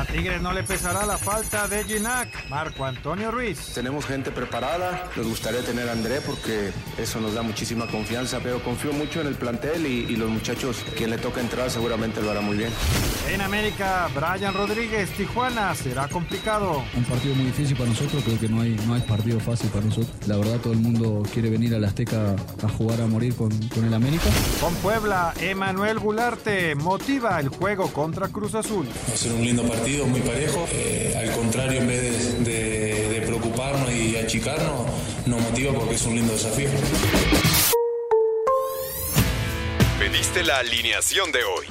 A Tigres no le pesará la falta de Ginac. Marco Antonio Ruiz. Tenemos gente preparada, nos gustaría tener a André porque eso nos da muchísima confianza, pero confío mucho en el plantel y, y los muchachos, quien le toca entrar seguramente lo hará muy bien. En América, Brian Rodríguez, Tijuana, será complicado. Un partido muy difícil para nosotros, creo que no hay, no hay partido fácil para nosotros. La verdad todo el mundo quiere venir a la Azteca a jugar a morir con, con el América. Con Puebla, Emanuel Gularte motiva el juego contra Cruz Azul. Va a ser un lindo partido, muy parejo. Eh, al contrario, en vez de, de, de preocuparnos y achicarnos, nos motiva porque es un lindo desafío. Pediste la alineación de hoy.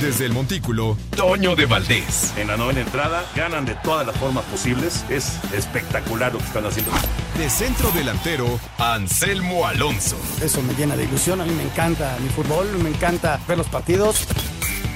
Desde el Montículo, Toño de Valdés. En la novena entrada ganan de todas las formas posibles. Es espectacular lo que están haciendo. De centro delantero, Anselmo Alonso. Eso me llena de ilusión. A mí me encanta mi fútbol, me encanta ver los partidos.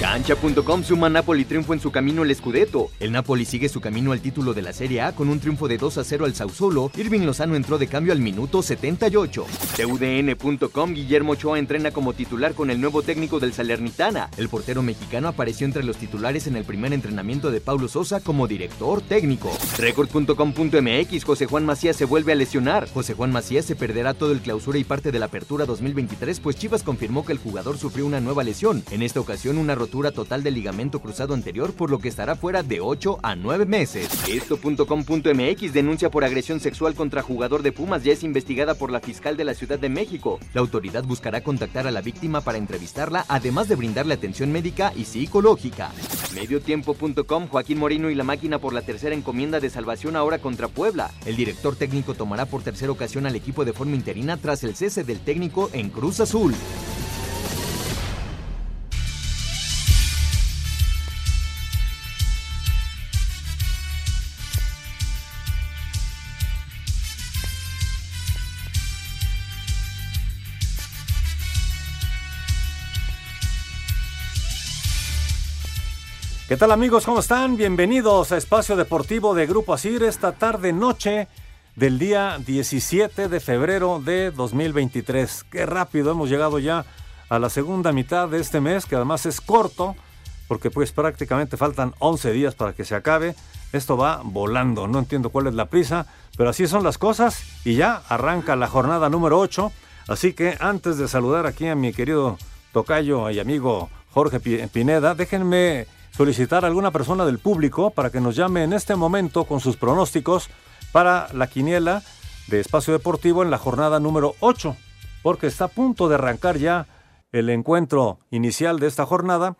Cancha.com suma Napoli triunfo en su camino al Scudetto. El Napoli sigue su camino al título de la Serie A con un triunfo de 2 a 0 al Sassuolo. Irving Lozano entró de cambio al minuto 78. TUDN.com Guillermo Ochoa entrena como titular con el nuevo técnico del Salernitana. El portero mexicano apareció entre los titulares en el primer entrenamiento de Paulo Sosa como director técnico. Record.com.mx José Juan Macías se vuelve a lesionar. José Juan Macías se perderá todo el clausura y parte de la apertura 2023 pues Chivas confirmó que el jugador sufrió una nueva lesión. En esta ocasión una rotura total del ligamento cruzado anterior, por lo que estará fuera de 8 a 9 meses. Esto.com.mx denuncia por agresión sexual contra jugador de Pumas ya es investigada por la fiscal de la Ciudad de México. La autoridad buscará contactar a la víctima para entrevistarla, además de brindarle atención médica y psicológica. Mediotiempo.com Joaquín Moreno y la máquina por la tercera encomienda de salvación ahora contra Puebla. El director técnico tomará por tercera ocasión al equipo de forma interina tras el cese del técnico en Cruz Azul. ¿Qué tal amigos? ¿Cómo están? Bienvenidos a Espacio Deportivo de Grupo Asir esta tarde noche del día 17 de febrero de 2023. Qué rápido hemos llegado ya a la segunda mitad de este mes, que además es corto, porque pues prácticamente faltan 11 días para que se acabe. Esto va volando, no entiendo cuál es la prisa, pero así son las cosas y ya arranca la jornada número 8. Así que antes de saludar aquí a mi querido tocayo y amigo Jorge Pineda, déjenme solicitar a alguna persona del público para que nos llame en este momento con sus pronósticos para la quiniela de Espacio Deportivo en la jornada número 8, porque está a punto de arrancar ya el encuentro inicial de esta jornada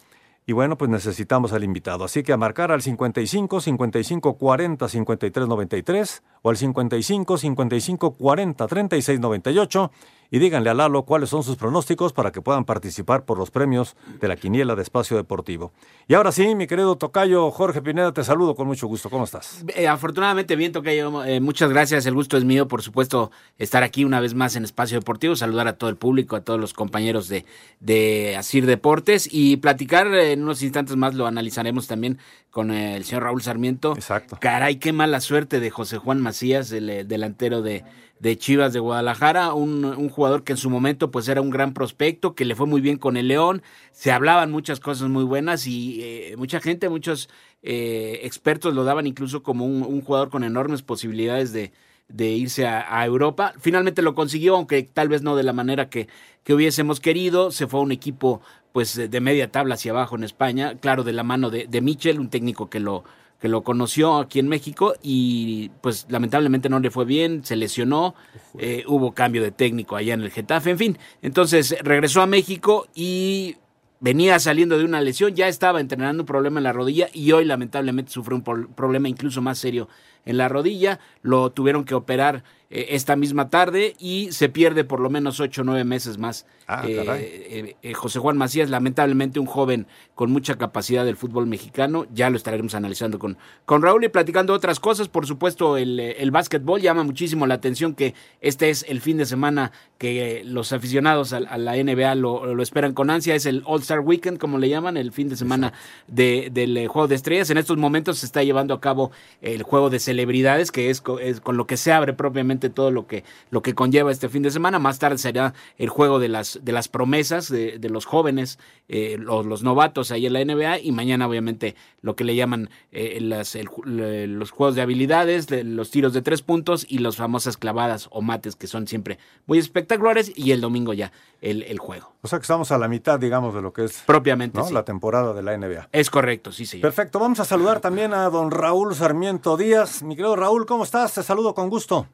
y bueno, pues necesitamos al invitado. Así que a marcar al 55 55 40 53 93 o al 55 55 40 36 98 y díganle a Lalo cuáles son sus pronósticos para que puedan participar por los premios de la Quiniela de Espacio Deportivo. Y ahora sí, mi querido Tocayo Jorge Pineda, te saludo con mucho gusto. ¿Cómo estás? Eh, afortunadamente bien, Tocayo. Eh, muchas gracias. El gusto es mío, por supuesto, estar aquí una vez más en Espacio Deportivo, saludar a todo el público, a todos los compañeros de, de Asir Deportes y platicar eh, en unos instantes más, lo analizaremos también con el señor Raúl Sarmiento. Exacto. Caray, qué mala suerte de José Juan Macías, el eh, delantero de, de Chivas de Guadalajara, un, un, jugador que en su momento pues era un gran prospecto, que le fue muy bien con el León, se hablaban muchas cosas muy buenas y eh, mucha gente, muchos eh, expertos lo daban incluso como un, jugador con enormes posibilidades de, de irse a, a, Europa. Finalmente lo consiguió, aunque tal vez no de la manera que, que hubiésemos querido. Se fue a un equipo pues de media tabla hacia abajo en España, claro, de la mano de, de Michel, un técnico que lo, que lo conoció aquí en México y pues lamentablemente no le fue bien, se lesionó, eh, hubo cambio de técnico allá en el Getafe, en fin, entonces regresó a México y venía saliendo de una lesión, ya estaba entrenando un problema en la rodilla y hoy lamentablemente sufre un problema incluso más serio en la rodilla, lo tuvieron que operar eh, esta misma tarde y se pierde por lo menos ocho o nueve meses más. Ah, eh, eh, José Juan Macías, lamentablemente un joven con mucha capacidad del fútbol mexicano, ya lo estaremos analizando con, con Raúl y platicando otras cosas. Por supuesto, el, el básquetbol llama muchísimo la atención que este es el fin de semana que los aficionados a, la NBA lo, esperan con ansia. Es el All-Star Weekend, como le llaman, el fin de semana de, del Juego de Estrellas. En estos momentos se está llevando a cabo el Juego de Celebridades, que es, es con lo que se abre propiamente todo lo que, lo que conlleva este fin de semana. Más tarde será el juego de las, de las promesas de, los jóvenes, eh, los, los, novatos ahí en la NBA y mañana obviamente lo que le llaman eh, las, los juegos de habilidades, los tiros de tres puntos y las famosas clavadas o mates que son siempre muy espectaculares y el domingo ya el, el juego. O sea que estamos a la mitad, digamos, de lo que es propiamente la temporada de la NBA. Es correcto, sí, sí. Perfecto, vamos a saludar también a don Raúl Sarmiento Díaz. Mi querido Raúl, ¿cómo estás? Te saludo con gusto.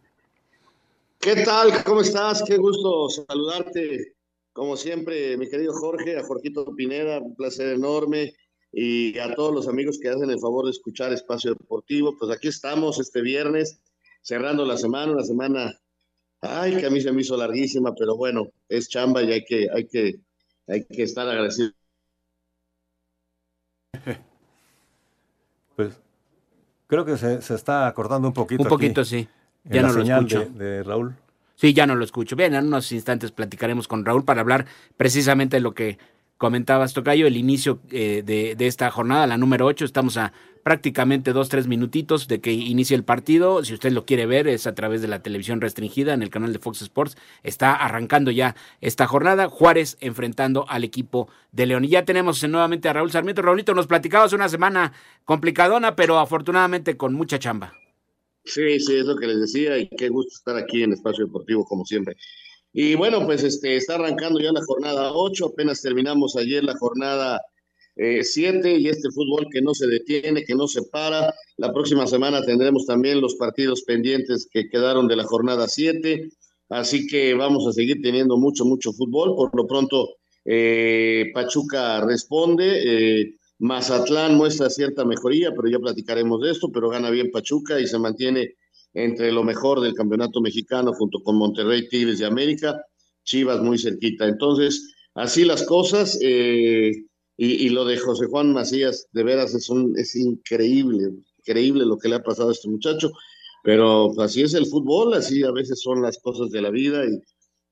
¿Qué tal? ¿Cómo estás? Qué gusto saludarte. Como siempre, mi querido Jorge, a Jorgito Pineda, un placer enorme. Y a todos los amigos que hacen el favor de escuchar Espacio Deportivo, pues aquí estamos este viernes, cerrando la semana, una semana, ay, que a mí se me hizo larguísima, pero bueno, es chamba y hay que, hay que, hay que estar agradecido. Pues creo que se, se está acordando un poquito. Un poquito, sí. Ya no lo escucho. De, Raúl. Sí, ya no lo escucho. Bien, en unos instantes platicaremos con Raúl para hablar precisamente de lo que comentabas, Tocayo, el inicio eh, de, esta jornada, la número 8. Estamos a prácticamente dos, tres minutitos de que inicie el partido. Si usted lo quiere ver, es a través de la televisión restringida en el canal de Fox Sports. Está arrancando ya esta jornada. Juárez enfrentando al equipo de León. Y ya tenemos nuevamente a Raúl Sarmiento. Raulito, nos platicabas una semana complicadona, pero afortunadamente con mucha chamba. Sí, sí, es lo que les decía y qué gusto estar aquí en Espacio Deportivo como siempre. Y bueno, pues este está arrancando ya la jornada 8, apenas terminamos ayer la jornada 7 eh, y este fútbol que no se detiene, que no se para. La próxima semana tendremos también los partidos pendientes que quedaron de la jornada 7, así que vamos a seguir teniendo mucho, mucho fútbol. Por lo pronto, eh, Pachuca responde. Eh, Mazatlán muestra cierta mejoría, pero ya platicaremos de esto, pero gana bien Pachuca y se mantiene entre lo mejor del campeonato mexicano junto con Monterrey, Tigres de América, Chivas muy cerquita. Entonces, así las cosas, eh, y, lo de José Juan Macías, de veras es, increíble, increíble lo que le ha pasado a este muchacho, pero así es el fútbol, así a veces son las cosas de la vida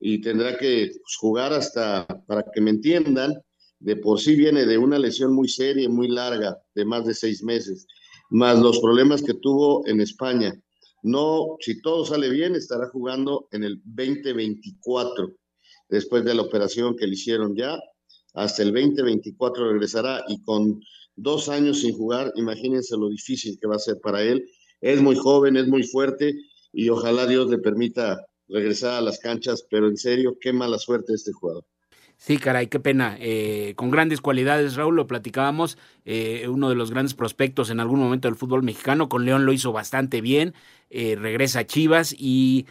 y, tendrá que pues, jugar hasta, para que me entiendan, de por sí viene de una lesión muy seria muy larga, de más de seis meses, más los problemas que tuvo en España. No, si todo sale bien, estará jugando en el 2024, después de la operación que le hicieron ya, hasta el 2024 regresará y con dos años sin jugar, imagínense lo difícil que va a ser para él. Es muy joven, es muy fuerte y ojalá Dios le permita regresar a las canchas, pero en serio, qué mala suerte este jugador. Sí, caray, qué pena. Eh, con grandes cualidades, Raúl, lo platicábamos, eh, uno de los grandes prospectos en algún momento del fútbol mexicano, con León lo hizo bastante bien, eh, regresa a Chivas y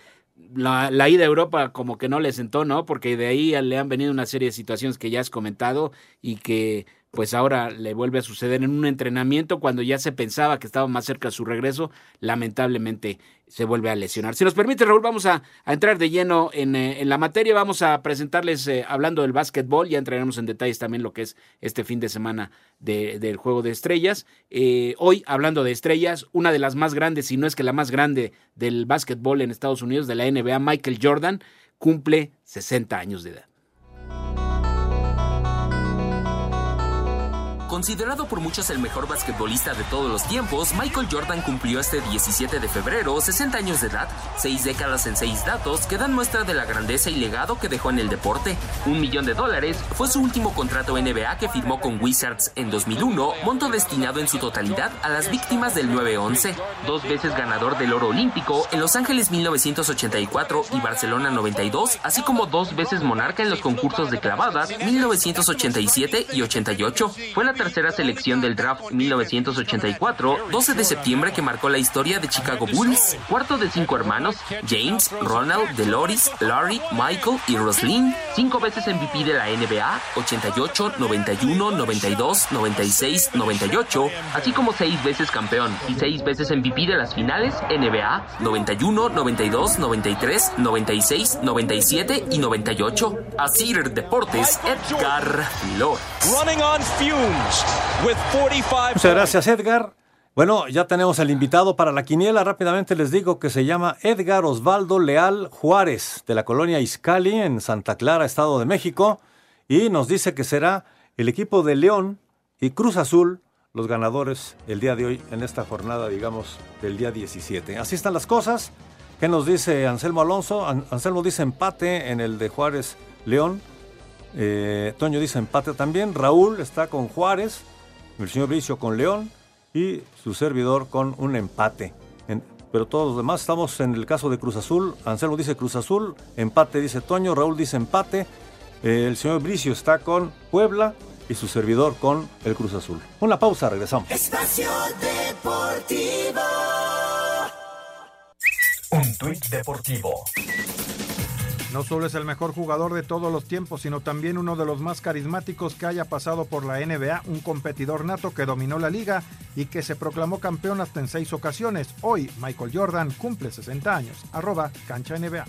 la, la, ida a Europa como que no le sentó, ¿no? Porque de ahí le han venido una serie de situaciones que ya has comentado y que pues ahora le vuelve a suceder en un entrenamiento cuando ya se pensaba que estaba más cerca de su regreso, lamentablemente se vuelve a lesionar. Si nos permite, Raúl, vamos a, entrar de lleno en, eh, en, la materia, vamos a presentarles, eh, hablando del básquetbol, ya entraremos en detalles también lo que es este fin de semana del Juego de Estrellas. Eh, hoy, hablando de estrellas, una de las más grandes, si no es que la más grande del básquetbol en Estados Unidos, de la NBA, Michael Jordan, cumple 60 años de edad. Considerado por muchos el mejor basquetbolista de todos los tiempos, Michael Jordan cumplió este 17 de febrero 60 años de edad, seis décadas en seis datos que dan muestra de la grandeza y legado que dejó en el deporte. Un millón de dólares fue su último contrato NBA que firmó con Wizards en 2001, monto destinado en su totalidad a las víctimas del 9-11. Dos veces ganador del oro olímpico en Los Ángeles 1984 y Barcelona 92, así como dos veces monarca en los concursos de clavadas 1987 y 88. Fue la tercera selección del draft 1984, 12 de septiembre que marcó la historia de Chicago Bulls, cuarto de cinco hermanos, James, Ronald, Deloris, Larry, Michael y Roslyn, cinco veces MVP de la NBA, 88, 91, 92, 96, 98, así como seis veces campeón y seis veces MVP de las finales NBA 91, 92, 93, 96, 97 y 98. Asir Deportes, Edgar Flores. Muchas gracias, Edgar. Bueno, ya tenemos el invitado para la quiniela. Rápidamente les digo que se llama Edgar Osvaldo Leal Juárez, de la colonia Izcali, en Santa Clara, Estado de México. Y nos dice que será el equipo de León y Cruz Azul los ganadores el día de hoy en esta jornada, digamos, del día 17. Así están las cosas. ¿Qué nos dice Anselmo Alonso? Anselmo dice empate en el de Juárez León. Eh, Toño dice empate también. Raúl está con Juárez. El señor Bricio con León. Y su servidor con un empate. pero todos los demás estamos en el caso de Cruz Azul. Anselmo dice Cruz Azul. Empate dice Toño. Raúl dice empate. Eh, el señor Bricio está con Puebla y su servidor con el Cruz Azul. Una pausa, regresamos. Espacio Deportivo. Un tuit deportivo. No solo es el mejor jugador de todos los tiempos, sino también uno de los más carismáticos que haya pasado por la NBA, un competidor nato que dominó la liga y que se proclamó campeón hasta en seis ocasiones. Hoy, Michael Jordan cumple 60 años. Arroba cancha NBA.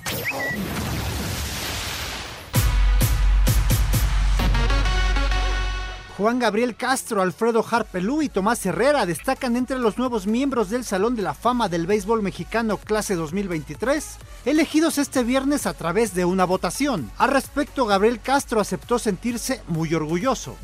Juan Gabriel Castro, Alfredo Harpelú y Tomás Herrera destacan entre los nuevos miembros del Salón de la Fama del Béisbol Mexicano Clase 2023, elegidos este viernes a través de una votación. Al respecto, Gabriel Castro aceptó sentirse muy orgulloso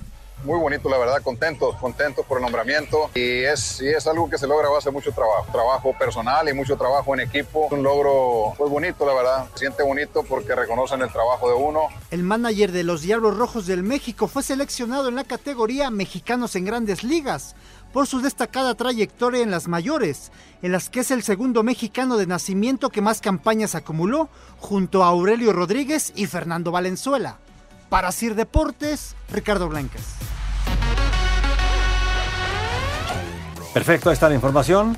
muy bonito, la verdad, contentos, contentos por el nombramiento y es, y es algo que se logra base mucho trabajo, trabajo personal y mucho trabajo en equipo. Un logro muy bonito, la verdad, se siente bonito porque reconocen el trabajo de uno. El manager de los Diablos Rojos del México fue seleccionado en la categoría Mexicanos en Grandes Ligas por su destacada trayectoria en las mayores, en las que es el segundo mexicano de nacimiento que más campañas acumuló, junto a Aurelio Rodríguez y Fernando Valenzuela. Para Sir Deportes, Ricardo Blancas. Perfecto, ahí está la información.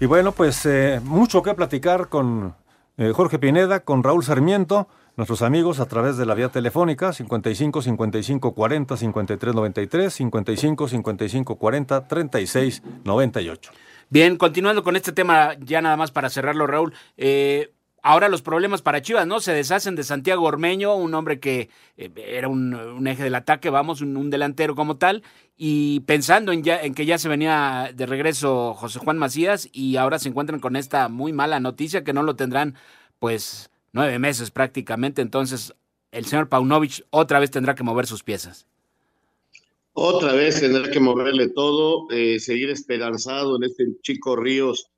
Y bueno, pues eh, mucho que platicar con eh, Jorge Pineda, con Raúl Sarmiento, nuestros amigos a través de la vía telefónica 55 55 40 53 93, 55 55 40 36 98. Bien, continuando con este tema, ya nada más para cerrarlo, Raúl. Eh, Ahora los problemas para Chivas, ¿no? Se deshacen de Santiago Ormeño, un hombre que eh, era un, eje del ataque, vamos, un, delantero como tal, y pensando en, ya, en que ya se venía de regreso José Juan Macías y ahora se encuentran con esta muy mala noticia que no lo tendrán pues nueve meses prácticamente, entonces el señor Paunovic otra vez tendrá que mover sus piezas. Otra vez tendrá que moverle todo, eh, seguir esperanzado en este chico Ríos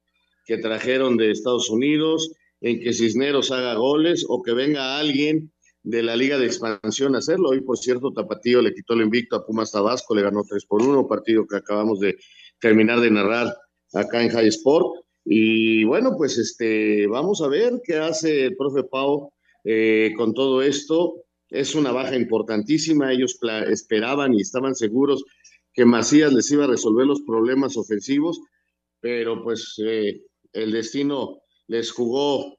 que trajeron de Estados Unidos en que Cisneros haga goles o que venga alguien de la Liga de Expansión a hacerlo. Hoy, por cierto, Tapatío le quitó el invicto a Pumas Tabasco, le ganó 3 por 1, partido que acabamos de terminar de narrar acá en High Sport. Y bueno, pues este, vamos a ver qué hace el profe Pau eh, con todo esto. Es una baja importantísima. Ellos esperaban y estaban seguros que Macías les iba a resolver los problemas ofensivos, pero pues eh, el destino les jugó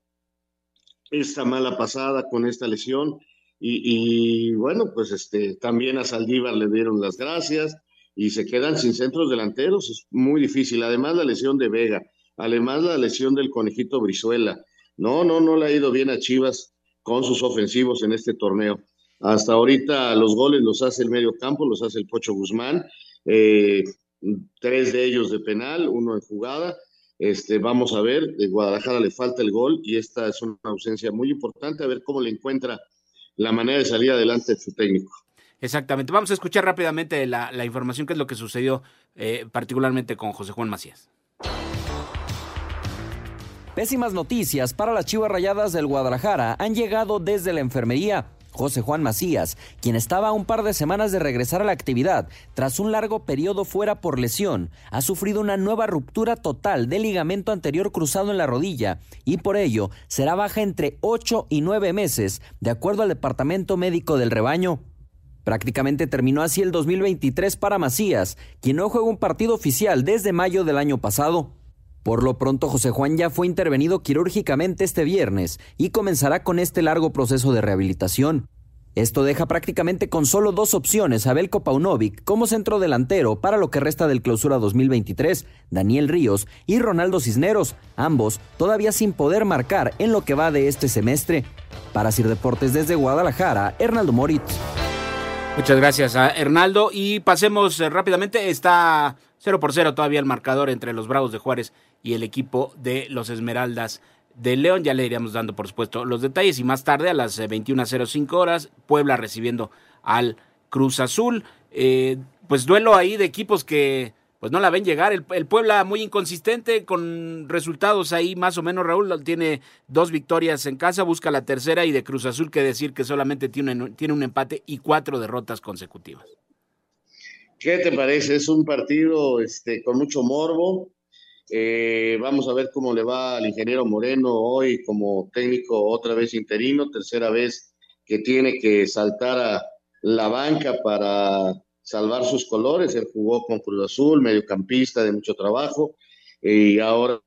esta mala pasada con esta lesión. Y, bueno, pues este, también a Saldívar le dieron las gracias y se quedan sin centros delanteros. Es muy difícil. Además, la lesión de Vega, además, la lesión del conejito Brizuela. No, no, no le ha ido bien a Chivas con sus ofensivos en este torneo. Hasta ahorita los goles los hace el medio campo, los hace el Pocho Guzmán, eh, tres de ellos de penal, uno en jugada, este, vamos a ver, de Guadalajara le falta el gol y esta es una ausencia muy importante, a ver cómo le encuentra la manera de salir adelante de su técnico. Exactamente. Vamos a escuchar rápidamente la, información, que es lo que sucedió eh, particularmente con José Juan Macías. Pésimas noticias para las Chivas Rayadas del Guadalajara han llegado desde la enfermería. José Juan Macías, quien estaba a un par de semanas de regresar a la actividad tras un largo periodo fuera por lesión, ha sufrido una nueva ruptura total del ligamento anterior cruzado en la rodilla y por ello será baja entre 8 y 9 meses, de acuerdo al Departamento Médico del Rebaño. Prácticamente terminó así el 2023 para Macías, quien no juega un partido oficial desde mayo del año pasado. Por lo pronto, José Juan ya fue intervenido quirúrgicamente este viernes y comenzará con este largo proceso de rehabilitación. Esto deja prácticamente con solo dos opciones a Belko Paunovic como centro delantero para lo que resta del clausura 2023, Daniel Ríos y Ronaldo Cisneros, ambos todavía sin poder marcar en lo que va de este semestre. Para Sir Deportes desde Guadalajara, Hernaldo Moritz. Muchas gracias a Hernaldo y pasemos eh, rápidamente, está 0 por 0 todavía el marcador entre los Bravos de Juárez y el equipo de los Esmeraldas de León. Ya le iríamos dando, por supuesto, los detalles. Y más tarde, a las 21.05 eh, horas, Puebla recibiendo al Cruz Azul. Eh, pues duelo ahí de equipos que pues no la ven llegar. El, Puebla muy inconsistente con resultados ahí más o menos. Raúl tiene dos victorias en casa, busca la tercera y de Cruz Azul que decir que solamente tiene, tiene un empate y cuatro derrotas consecutivas. ¿Qué te parece? Es un partido este, con mucho morbo. Eh, vamos a ver cómo le va al ingeniero Moreno hoy como técnico otra vez interino, tercera vez que tiene que saltar a la banca para salvar sus colores. Él jugó con Cruz Azul, mediocampista de mucho trabajo, y ahora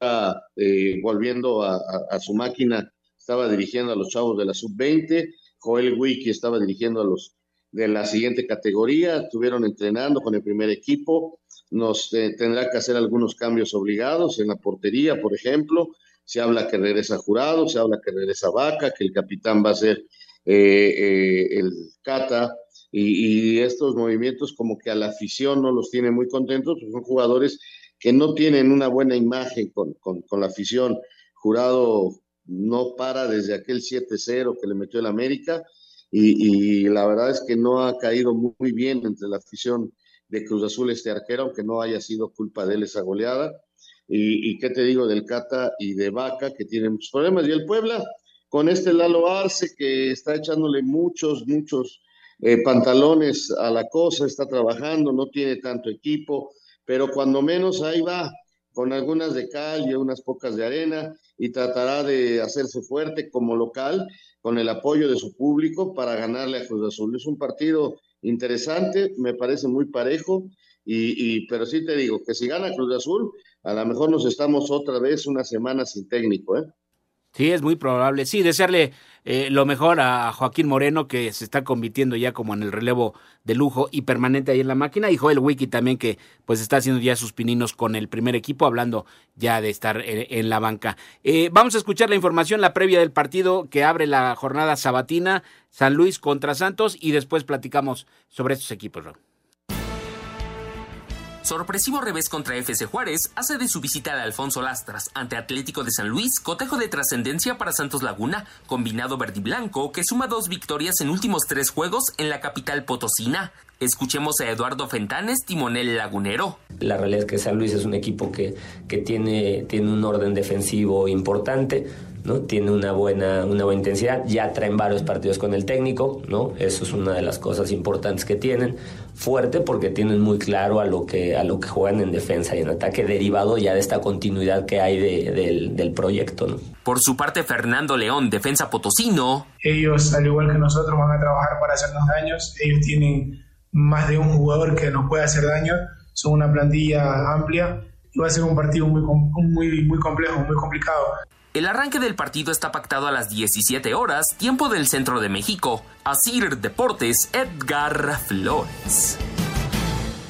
eh, volviendo a, su máquina, estaba dirigiendo a los chavos de la sub-20. Joel Wiki estaba dirigiendo a los de la siguiente categoría, estuvieron entrenando con el primer equipo nos eh, tendrá que hacer algunos cambios obligados en la portería, por ejemplo. Se habla que regresa Jurado, se habla que regresa Vaca, que el capitán va a ser eh, eh, el Cata, y, estos movimientos como que a la afición no los tiene muy contentos, pues son jugadores que no tienen una buena imagen con, la afición. Jurado no para desde aquel 7-0 que le metió el América, y, la verdad es que no ha caído muy bien entre la afición de Cruz Azul este arquero, aunque no haya sido culpa de él esa goleada. Y, qué te digo del Cata y de Vaca, que tienen muchos problemas. Y el Puebla, con este Lalo Arce, que está echándole muchos, muchos eh, pantalones a la cosa, está trabajando, no tiene tanto equipo, pero cuando menos ahí va, con algunas de cal y unas pocas de arena, y tratará de hacerse fuerte como local, con el apoyo de su público para ganarle a Cruz Azul. Es un partido interesante, me parece muy parejo, y, pero sí te digo que si gana Cruz Azul, a lo mejor nos estamos otra vez una semana sin técnico, ¿eh? Sí, es muy probable. Sí, desearle eh, lo mejor a Joaquín Moreno, que se está convirtiendo ya como en el relevo de lujo y permanente ahí en la máquina, y Joel Wiki también, que pues está haciendo ya sus pininos con el primer equipo, hablando ya de estar en, la banca. Eh, vamos a escuchar la información, la previa del partido que abre la jornada sabatina, San Luis contra Santos, y después platicamos sobre estos equipos, Sorpresivo revés contra FC Juárez hace de su visita al Alfonso Lastras ante Atlético de San Luis cotejo de trascendencia para Santos Laguna, combinado verde y blanco que suma dos victorias en últimos tres juegos en la capital potosina. Escuchemos a Eduardo Fentanes, timonel lagunero. La realidad es que San Luis es un equipo que, que tiene, tiene un orden defensivo importante ¿no? Tiene una buena, una buena intensidad, ya traen varios partidos con el técnico, ¿no? Eso es una de las cosas importantes que tienen. Fuerte porque tienen muy claro a lo que, a lo que juegan en defensa y en ataque, derivado ya de esta continuidad que hay del, del, proyecto, ¿no? Por su parte, Fernando León, defensa potosino. Ellos, al igual que nosotros, van a trabajar para hacernos daños. Ellos tienen más de un jugador que nos puede hacer daño. Son una plantilla amplia y va a ser un partido muy, muy, muy complejo, muy complicado. El arranque del partido está pactado a las 17 horas, tiempo del centro de México. Asir Deportes, Edgar Flores.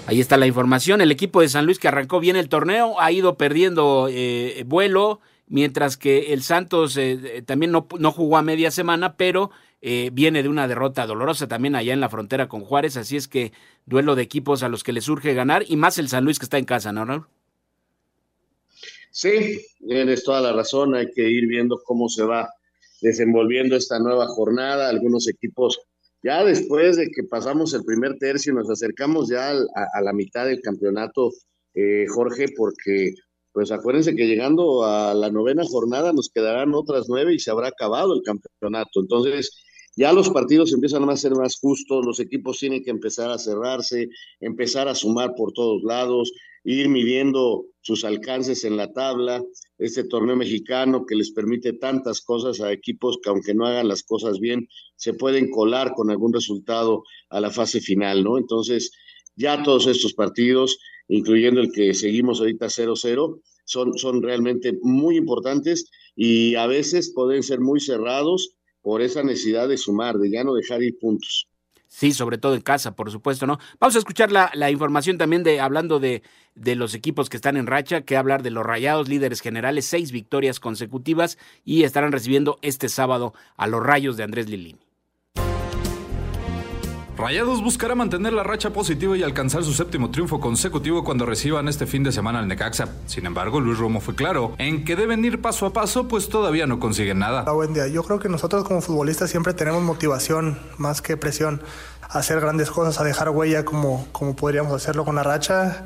Ahí está la información. El equipo de San Luis que arrancó bien el torneo ha ido perdiendo eh, vuelo, mientras que el Santos eh, eh, también no, jugó a media semana, pero viene de una derrota dolorosa también allá en la frontera con Juárez. Así es que duelo de equipos a los que le surge ganar y más el San Luis que está en casa, ¿no, Raúl? Sí, tienes toda la razón, hay que ir viendo cómo se va desenvolviendo esta nueva jornada, algunos equipos, ya después de que pasamos el primer tercio, nos acercamos ya a, la mitad del campeonato, eh, Jorge, porque pues acuérdense que llegando a la novena jornada nos quedarán otras nueve y se habrá acabado el campeonato. Entonces, ya los partidos empiezan a ser más justos, los equipos tienen que empezar a cerrarse, empezar a sumar por todos lados, ir midiendo sus alcances en la tabla, este torneo mexicano que les permite tantas cosas a equipos que aunque no hagan las cosas bien, se pueden colar con algún resultado a la fase final, ¿no? Entonces, ya todos estos partidos, incluyendo el que seguimos ahorita 0-0, son, son realmente muy importantes y a veces pueden ser muy cerrados por esa necesidad de sumar, de ya no dejar ir puntos. Sí, sobre todo en casa, por supuesto, ¿no? Vamos a escuchar la, la información también de, hablando de, de, los equipos que están en racha, que hablar de los Rayados, líderes generales, seis victorias consecutivas y estarán recibiendo este sábado a los Rayos de Andrés Lilini. Rayados buscará mantener la racha positiva y alcanzar su séptimo triunfo consecutivo cuando reciban este fin de semana al Necaxa. Sin embargo, Luis Romo fue claro en que deben ir paso a paso, pues todavía no consiguen nada. Buen día. Yo creo que nosotros como futbolistas siempre tenemos motivación más que presión a hacer grandes cosas, a dejar huella como, como podríamos hacerlo con la racha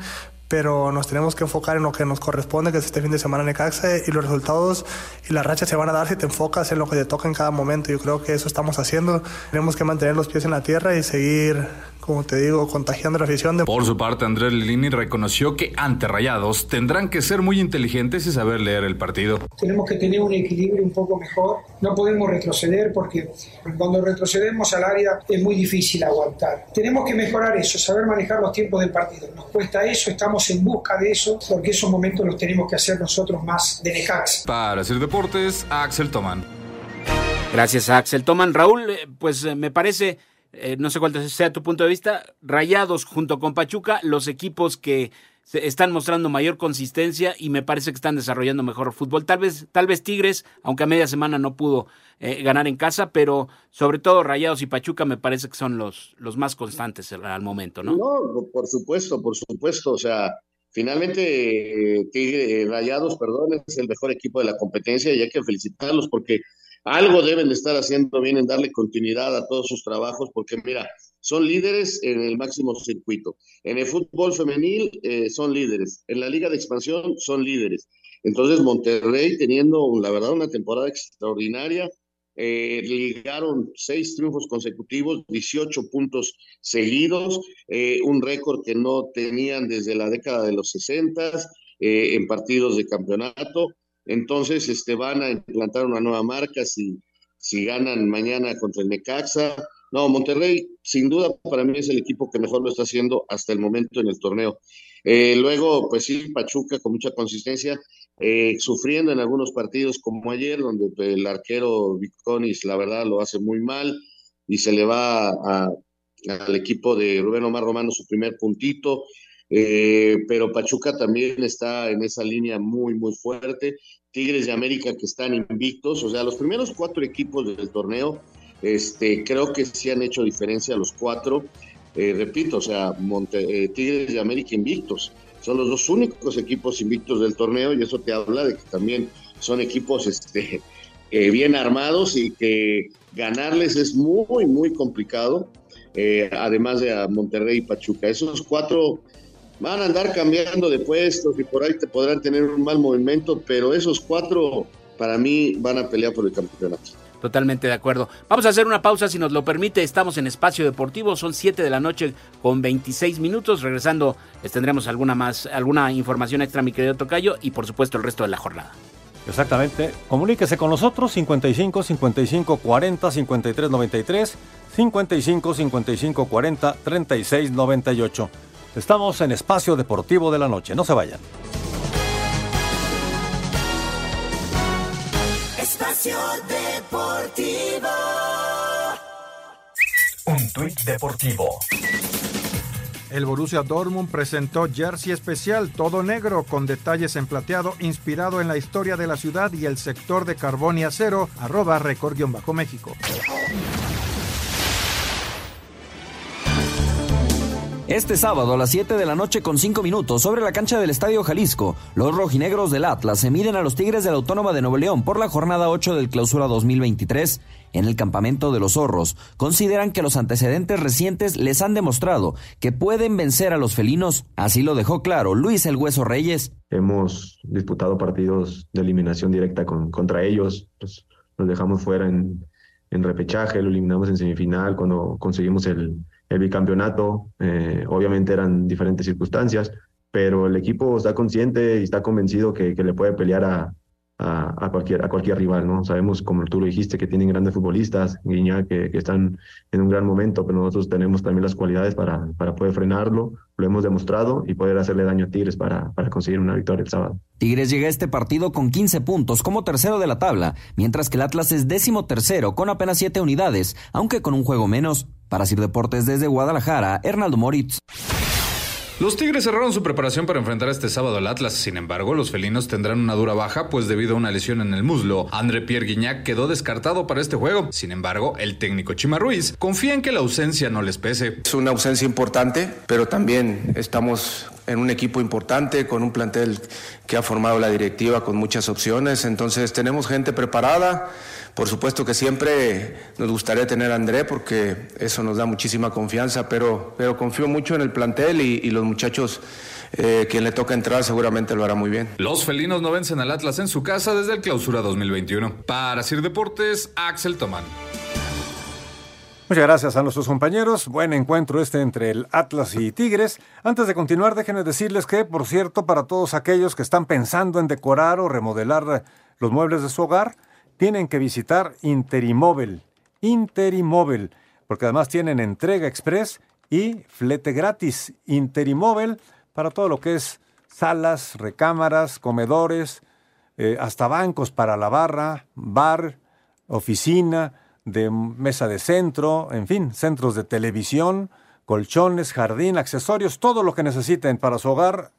pero nos tenemos que enfocar en lo que nos corresponde, que es este fin de semana en Necaxa, y los resultados y la racha se van a dar si te enfocas en lo que te toca en cada momento. Yo creo que eso estamos haciendo. Tenemos que mantener los pies en la tierra y seguir como te digo, contagiando la afición. De... Por su parte, Andrés Lilini reconoció que ante Rayados tendrán que ser muy inteligentes y saber leer el partido. Tenemos que tener un equilibrio un poco mejor. No podemos retroceder porque cuando retrocedemos al área es muy difícil aguantar. Tenemos que mejorar eso, saber manejar los tiempos del partido. Nos cuesta eso, estamos en busca de eso, porque esos momentos los tenemos que hacer nosotros más de. Para hacer deportes, Axel Toman. Gracias, Axel Toman. Raúl, eh, pues eh, me parece eh, no sé cuál sea tu punto de vista, Rayados junto con Pachuca, los equipos que están mostrando mayor consistencia y me parece que están desarrollando mejor fútbol. Tal vez, tal vez Tigres, aunque a media semana no pudo eh, ganar en casa, pero sobre todo Rayados y Pachuca me parece que son los, los más constantes al momento, ¿no? No, por supuesto, por supuesto. O sea, finalmente eh, Rayados, perdón, es el mejor equipo de la competencia y hay que felicitarlos porque algo deben de estar haciendo bien en darle continuidad a todos sus trabajos, porque mira, son líderes en el máximo circuito. En el fútbol femenil eh, son líderes. En la liga de expansión son líderes. Entonces Monterrey teniendo, la verdad, una temporada extraordinaria, eh, ligaron seis triunfos consecutivos, 18 puntos seguidos, eh, un récord que no tenían desde la década de los 60 en partidos de campeonato. Entonces, este, van a implantar una nueva marca si, si ganan mañana contra el Necaxa. No, Monterrey, sin duda, para mí es el equipo que mejor lo está haciendo hasta el momento en el torneo. Eh, luego, pues sí, Pachuca con mucha consistencia, eh, sufriendo en algunos partidos como ayer, donde el arquero Viconis, la verdad, lo hace muy mal y se le va al equipo de Rubén Omar Romano su primer puntito. Eh, pero Pachuca también está en esa línea muy, muy fuerte. Tigres de América que están invictos, o sea, los primeros cuatro equipos del torneo, este, creo que sí han hecho diferencia los cuatro. Eh, repito, o sea, eh, Tigres de América invictos. Son los dos únicos equipos invictos del torneo y eso te habla de que también son equipos este, bien armados y que ganarles es muy, muy complicado. además de a Monterrey y Pachuca. Esos cuatro van a andar cambiando de puestos y por ahí te podrán tener un mal movimiento, pero esos cuatro para mí van a pelear por el campeonato. Totalmente de acuerdo. Vamos a hacer una pausa si nos lo permite. Estamos en Espacio Deportivo, son 7 de la noche con 26 minutos. Regresando les tendremos alguna más, alguna información extra, mi querido Tocayo, y por supuesto el resto de la jornada. Exactamente. Comuníquese con nosotros 55 55 40 53 93 55 55 40 36 98. Estamos en Espacio Deportivo de la Noche. No se vayan. Espacio Deportivo. Un tuit deportivo. El Borussia Dortmund presentó jersey especial todo negro con detalles en plateado inspirado en la historia de la ciudad y el sector de carbón y acero, arroba record-méxico. Este sábado a las 7 de la noche con 5 minutos sobre la cancha del Estadio Jalisco, los rojinegros del Atlas se miden a los Tigres de la Autónoma de Nuevo León por la jornada 8 del Clausura 2023. En el campamento de los zorros, consideran que los antecedentes recientes les han demostrado que pueden vencer a los felinos. Así lo dejó claro Luis El Hueso Reyes. Hemos disputado partidos de eliminación directa con, contra ellos, los dejamos fuera en repechaje, lo eliminamos en semifinal, cuando conseguimos el, el bicampeonato. Eh, obviamente eran diferentes circunstancias, pero el equipo está consciente y está convencido que, que le puede pelear a, cualquier, a cualquier rival, ¿no? Sabemos, como tú lo dijiste, que tienen grandes futbolistas, Guiñac, que, que, están en un gran momento, pero nosotros tenemos también las cualidades para, para poder frenarlo, lo hemos demostrado y poder hacerle daño a Tigres para, para conseguir una victoria el sábado. Tigres llega a este partido con 15 puntos como tercero de la tabla, mientras que el Atlas es décimo tercero con apenas 7 unidades, aunque con un juego menos. Para Sir Deportes desde Guadalajara, Hernaldo Moritz. Los Tigres cerraron su preparación para enfrentar este sábado al Atlas. Sin embargo, los felinos tendrán una dura baja, pues debido a una lesión en el muslo, André Pierre Guignac quedó descartado para este juego. Sin embargo, el técnico Chima Ruiz confía en que la ausencia no les pese. Es una ausencia importante, pero también estamos en un equipo importante, con un plantel que ha formado la directiva con muchas opciones. Entonces, tenemos gente preparada. Por supuesto que siempre nos gustaría tener a André porque eso nos da muchísima confianza, pero, pero confío mucho en el plantel y, y los muchachos, eh, quien le toca entrar seguramente lo hará muy bien. Los felinos no vencen al Atlas en su casa desde el clausura 2021. Para Sir Deportes, Axel Tomán. Muchas gracias a nuestros compañeros. Buen encuentro este entre el Atlas y Tigres. Antes de continuar, déjenme decirles que, por cierto, para todos aquellos que están pensando en decorar o remodelar los muebles de su hogar, tienen que visitar Interimóvel. Interimóvel, porque además tienen entrega express y flete gratis. Interimóvel para todo lo que es salas, recámaras, comedores, eh, hasta bancos para la barra, bar, oficina, de mesa de centro, en fin, centros de televisión, colchones, jardín, accesorios, todo lo que necesiten para su hogar,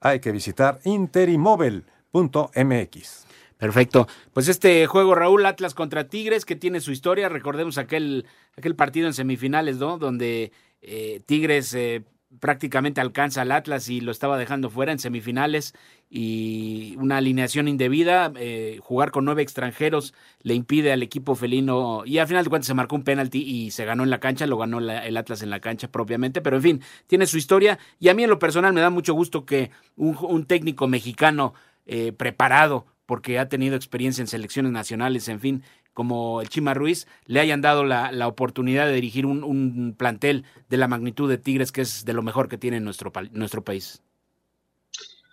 hay que visitar interimóvel.mx. Perfecto. Pues este juego, Raúl Atlas contra Tigres, que tiene su historia. Recordemos aquel, aquel partido en semifinales, ¿no? Donde eh, Tigres eh, prácticamente alcanza al Atlas y lo estaba dejando fuera en semifinales y una alineación indebida, eh, jugar con nueve extranjeros le impide al equipo felino y al final de cuentas se marcó un penalti y se ganó en la cancha, lo ganó el Atlas en la cancha propiamente, pero en fin, tiene su historia y a mí en lo personal me da mucho gusto que un, un técnico mexicano eh, preparado porque ha tenido experiencia en selecciones nacionales, en fin, como el Chima Ruiz, le hayan dado la, oportunidad de dirigir un, plantel de la magnitud de Tigres, que es de lo mejor que tiene nuestro, nuestro país.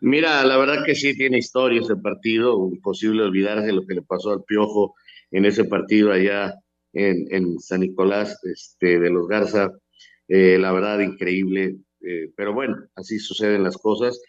Mira, la verdad que sí tiene historia ese partido, imposible olvidarse lo que le pasó al Piojo en ese partido allá en, en San Nicolás este, de los Garza, eh, la verdad increíble, eh, pero bueno, así suceden las cosas.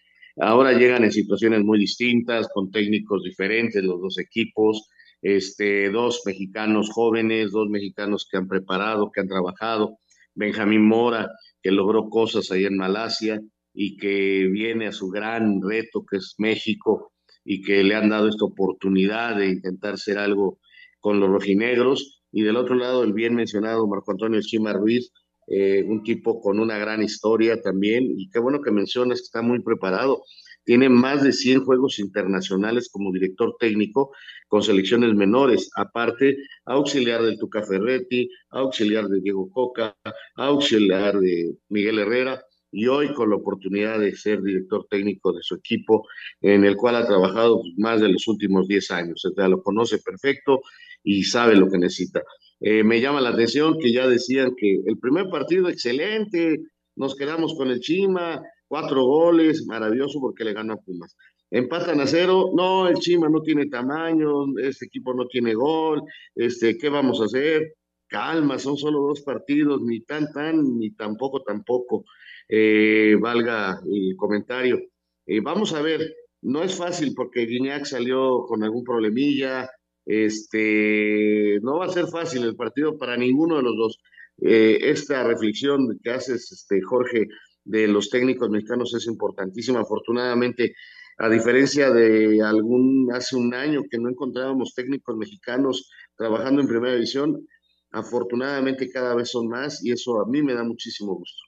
Ahora llegan en situaciones muy distintas, con técnicos diferentes, los dos equipos, este, dos mexicanos jóvenes, dos mexicanos que han preparado, que han trabajado, Benjamín Mora, que logró cosas ahí en Malasia y que viene a su gran reto que es México y que le han dado esta oportunidad de intentar ser algo con los rojinegros. Y del otro lado, el bien mencionado Marco Antonio Chima Ruiz, eh, un tipo con una gran historia también, y qué bueno que mencionas que está muy preparado. Tiene más de 100 juegos internacionales como director técnico con selecciones menores, aparte auxiliar del Tuca Ferretti, auxiliar de Diego Coca, auxiliar de Miguel Herrera, y hoy con la oportunidad de ser director técnico de su equipo, en el cual ha trabajado más de los últimos 10 años. O sea, lo conoce perfecto y sabe lo que necesita. Eh, me llama la atención que ya decían que el primer partido excelente, nos quedamos con el Chima, cuatro goles, maravilloso porque le ganó a Pumas. Empatan a cero, no, el Chima no tiene tamaño, este equipo no tiene gol, este, ¿qué vamos a hacer? Calma, son solo dos partidos, ni tan tan, ni tampoco tampoco, eh, valga el comentario. Eh, vamos a ver, no es fácil porque Guiñac salió con algún problemilla, este, no va a ser fácil el partido para ninguno de los dos. Eh, esta reflexión que haces, este, Jorge, de los técnicos mexicanos es importantísima. Afortunadamente, a diferencia de algún hace un año que no encontrábamos técnicos mexicanos trabajando en primera división, afortunadamente cada vez son más y eso a mí me da muchísimo gusto.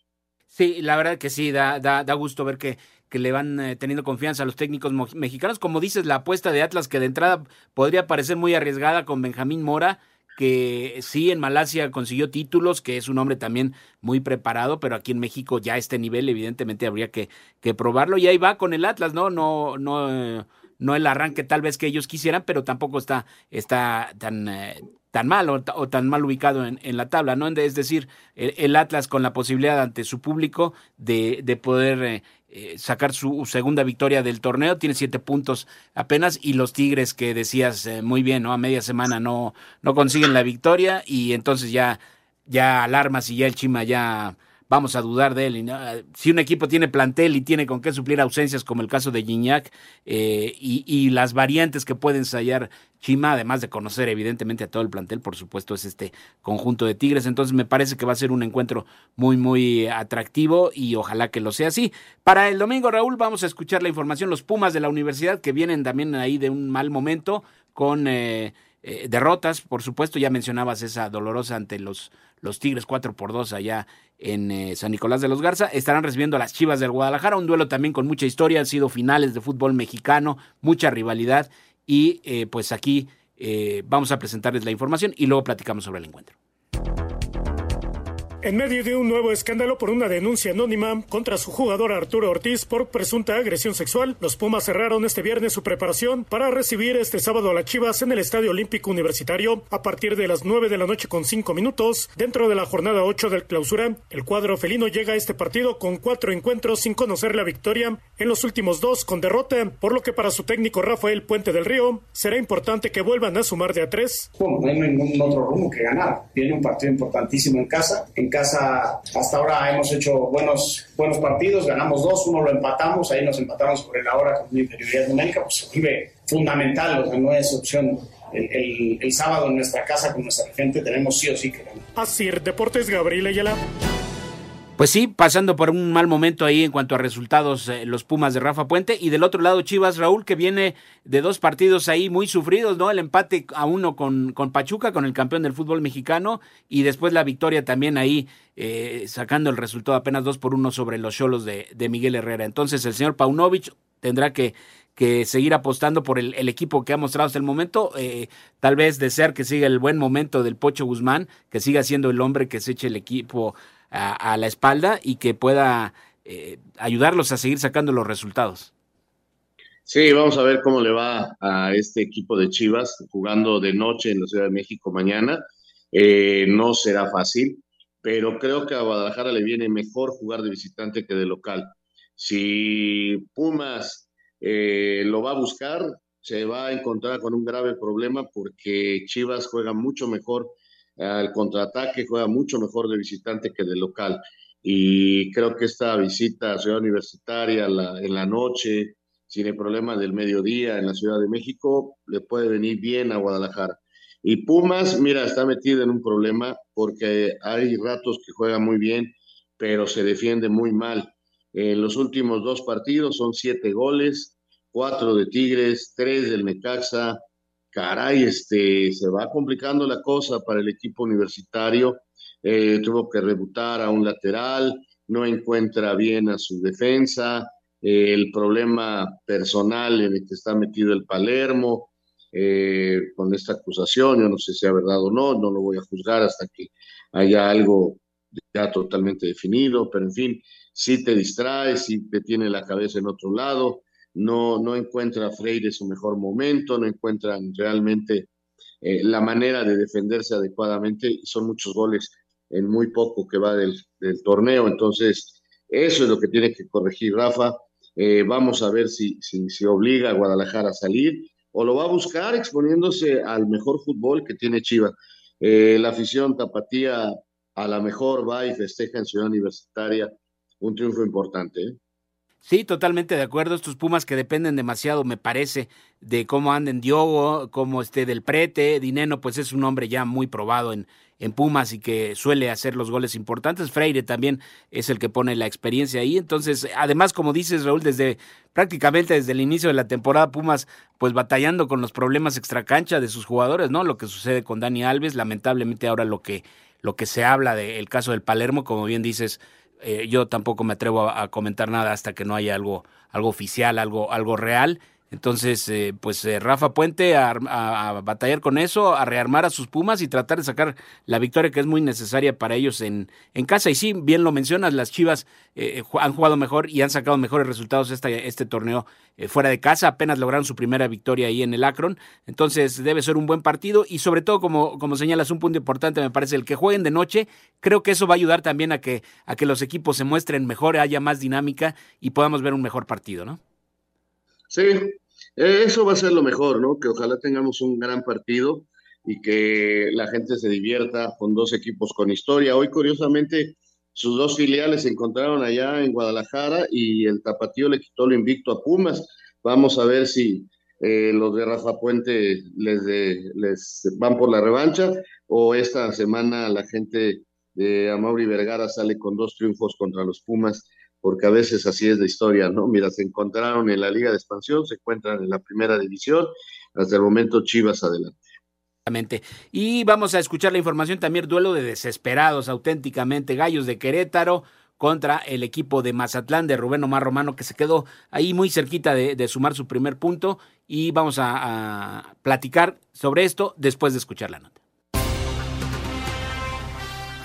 Sí, la verdad que sí, da, da, da gusto ver que, que le van eh, teniendo confianza a los técnicos mexicanos. Como dices, la apuesta de Atlas, que de entrada podría parecer muy arriesgada con Benjamín Mora, que sí en Malasia consiguió títulos, que es un hombre también muy preparado, pero aquí en México ya a este nivel evidentemente habría que, que probarlo. Y ahí va con el Atlas, ¿no? No, no, no el arranque tal vez que ellos quisieran, pero tampoco está, está tan, eh, tan mal o, tan mal ubicado en, la tabla, ¿no? Es decir, el, Atlas con la posibilidad ante su público de, de poder eh, eh, sacar su segunda victoria del torneo, tiene siete puntos apenas, y los Tigres que decías muy bien, ¿no? A media semana no, no consiguen la victoria y entonces ya, ya alarmas y ya el Chima ya vamos a dudar de él. Si un equipo tiene plantel y tiene con qué suplir ausencias, como el caso de Gignac, eh, y, las variantes que puede ensayar Chima, además de conocer evidentemente a todo el plantel, por supuesto, es este conjunto de Tigres. Entonces me parece que va a ser un encuentro muy, muy atractivo y ojalá que lo sea así. Para el domingo, Raúl, vamos a escuchar la información. Los Pumas de la universidad que vienen también ahí de un mal momento con... Eh, eh, derrotas, por supuesto, ya mencionabas esa dolorosa ante los, los Tigres 4 por 2 allá en eh, San Nicolás de los Garza. Estarán recibiendo a las Chivas del Guadalajara, un duelo también con mucha historia, han sido finales de fútbol mexicano, mucha rivalidad y eh, pues aquí vamos a presentarles la información y luego platicamos sobre el encuentro. En medio de un nuevo escándalo por una denuncia anónima contra su jugador Arturo Ortiz por presunta agresión sexual, los Pumas cerraron este viernes su preparación para recibir este sábado a las Chivas en el Estadio Olímpico Universitario a partir de las 9 de la noche con 5 minutos dentro de la jornada 8 del clausura. El cuadro felino llega a este partido con cuatro encuentros sin conocer la victoria, en los últimos dos con derrota, por lo que para su técnico Rafael Puente del Río será importante que vuelvan a sumar de a tres. no hay ningún otro rumbo que ganar. Tiene un partido importantísimo en casa. Casa hasta ahora hemos hecho buenos, buenos partidos, ganamos dos, uno lo empatamos, ahí nos empatamos por el ahora con una inferioridad numérica, pues se vuelve fundamental, o sea, no es opción. El, el, sábado en nuestra casa con nuestra gente tenemos sí o sí que ganar. Así, Deportes Gabriel Ayala. Pues sí, pasando por un mal momento ahí en cuanto a resultados eh, los Pumas de Rafa Puente y del otro lado Chivas Raúl que viene de dos partidos ahí muy sufridos, ¿no? El empate a uno con, con Pachuca, con el campeón del fútbol mexicano y después la victoria también ahí eh, sacando el resultado apenas dos por uno sobre los Cholos de, Miguel Herrera. Entonces el señor Paunovic tendrá que que seguir apostando por el, equipo que ha mostrado hasta el momento. Eh, tal vez desear que siga el buen momento del Pocho Guzmán, que siga siendo el hombre que se eche el equipo a, la espalda y que pueda eh, ayudarlos a seguir sacando los resultados. Sí, vamos a ver cómo le va a este equipo de Chivas jugando de noche en la Ciudad de México mañana. Eh, no será fácil, pero creo que a Guadalajara le viene mejor jugar de visitante que de local. Si Pumas eh, lo va a buscar, se va a encontrar con un grave problema porque Chivas juega mucho mejor el contraataque juega mucho mejor de visitante que de local. Y creo que esta visita a Ciudad Universitaria en la noche, sin el problema del mediodía en la Ciudad de México, le puede venir bien a Guadalajara. Y Pumas, mira, está metido en un problema porque hay ratos que juega muy bien, pero se defiende muy mal. En los últimos dos partidos son siete goles, cuatro de Tigres, tres del Necaxa, caray, este, se va complicando la cosa para el equipo universitario. Eh, tuvo que rebutar a un lateral, no encuentra bien a su defensa, eh, el problema personal en el que está metido el Palermo, eh, con esta acusación, yo no sé si es verdad o no, no lo voy a juzgar hasta que haya algo ya totalmente definido, pero en fin, si te distraes, si te tiene la cabeza en otro lado, no, no encuentra Freire su mejor momento, no encuentran realmente eh, la manera de defenderse adecuadamente y son muchos goles en muy poco que va del, torneo. Entonces, eso es lo que tiene que corregir Rafa. Eh, vamos a ver si, si, obliga a Guadalajara a salir o lo va a buscar exponiéndose al mejor fútbol que tiene Chivas. Eh, la afición tapatía a la mejor va y festeja en Ciudad Universitaria un triunfo importante. ¿eh? Sí, totalmente de acuerdo. Estos Pumas que dependen demasiado, me parece, de cómo anden Diogo, cómo esté del prete. Dineno, pues es un hombre ya muy probado en, en Pumas y que suele hacer los goles importantes. Freire también es el que pone la experiencia ahí. Entonces, además, como dices, Raúl, desde prácticamente desde el inicio de la temporada, Pumas, pues batallando con los problemas extracancha de sus jugadores, ¿no? Lo que sucede con Dani Alves, lamentablemente ahora lo que, lo que se habla del caso del Palermo, como bien dices, eh, yo tampoco me atrevo a, comentar nada hasta que no haya algo, algo oficial, algo, algo real. Entonces, eh, pues eh, Rafa Puente a, a, batallar con eso, a rearmar a sus Pumas y tratar de sacar la victoria que es muy necesaria para ellos en, en casa. Y sí, bien lo mencionas, las Chivas eh, han jugado mejor y han sacado mejores resultados este, este torneo fuera de casa. Apenas lograron su primera victoria ahí en el Akron. Entonces, debe ser un buen partido y sobre todo, como, como señalas, un punto importante me parece el que jueguen de noche. Creo que eso va a ayudar también a que, a que los equipos se muestren mejor, haya más dinámica y podamos ver un mejor partido, ¿no? Sí, eh, eso va a ser lo mejor, ¿no? Que ojalá tengamos un gran partido y que la gente se divierta con dos equipos con historia. Hoy, curiosamente, sus dos filiales se encontraron allá en Guadalajara y el Tapatío le quitó lo invicto a Pumas. Vamos a ver si eh, los de Rafa Puente les, les van por la revancha o esta semana la gente de Amaury Vergara sale con dos triunfos contra los Pumas porque a veces así es la historia, ¿no? Mira, se encontraron en la Liga de Expansión, se encuentran en la Primera División, hasta el momento Chivas adelante. Y vamos a escuchar la información también, duelo de desesperados, auténticamente, Gallos de Querétaro contra el equipo de Mazatlán de Rubén Omar Romano, que se quedó ahí muy cerquita de, sumar su primer punto. Y vamos a platicar sobre esto después de escuchar la nota.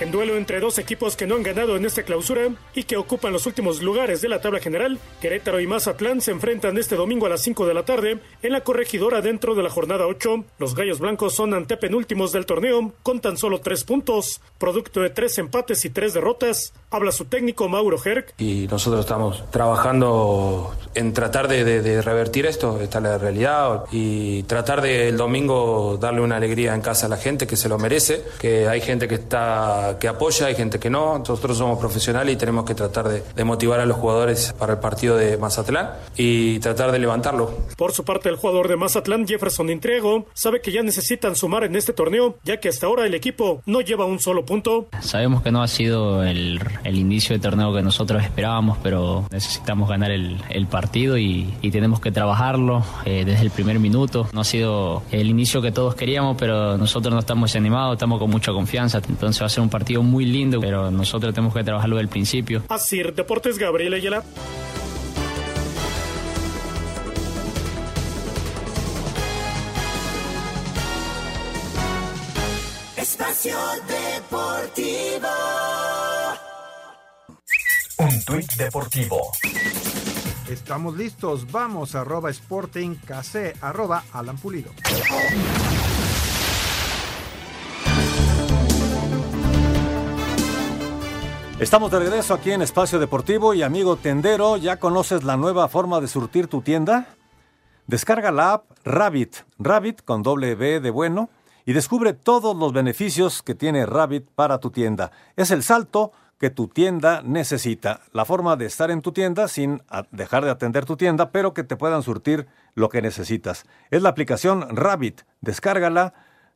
En duelo entre dos equipos que no han ganado en esta clausura y que ocupan los últimos lugares de la tabla general, Querétaro y Mazatlán se enfrentan este domingo a las 5 de la tarde en la corregidora dentro de la jornada 8. Los Gallos Blancos son antepenúltimos del torneo con tan solo tres puntos, producto de tres empates y tres derrotas. Habla su técnico Mauro Herc. Y nosotros estamos trabajando en tratar de, revertir esto, esta es la realidad, y tratar de el domingo darle una alegría en casa a la gente que se lo merece, que hay gente que está que apoya, hay gente que no. Nosotros somos profesionales y tenemos que tratar de, motivar a los jugadores para el partido de Mazatlán y tratar de levantarlo. Por su parte, el jugador de Mazatlán, Jefferson Intriego, sabe que ya necesitan sumar en este torneo, ya que hasta ahora el equipo no lleva un solo punto. Sabemos que no ha sido el, inicio de torneo que nosotros esperábamos, pero necesitamos ganar el, partido y, tenemos que trabajarlo eh, desde el primer minuto. No ha sido el inicio que todos queríamos, pero nosotros no estamos animados, estamos con mucha confianza, entonces va a ser un partido muy lindo, pero nosotros tenemos que trabajarlo del principio. Así, Deportes Gabriel Ayala. Espacio Deportivo. Un tuit deportivo. Estamos listos, vamos arroba Sporting KC, arroba Alan Pulido. Estamos de regreso aquí en Espacio Deportivo y amigo tendero, ¿ya conoces la nueva forma de surtir tu tienda? Descarga la app Rabbit, Rabbit con doble B de bueno, y descubre todos los beneficios que tiene Rabbit para tu tienda. Es el salto que tu tienda necesita, la forma de estar en tu tienda sin dejar de atender tu tienda, pero que te puedan surtir lo que necesitas. Es la aplicación Rabbit, descárgala,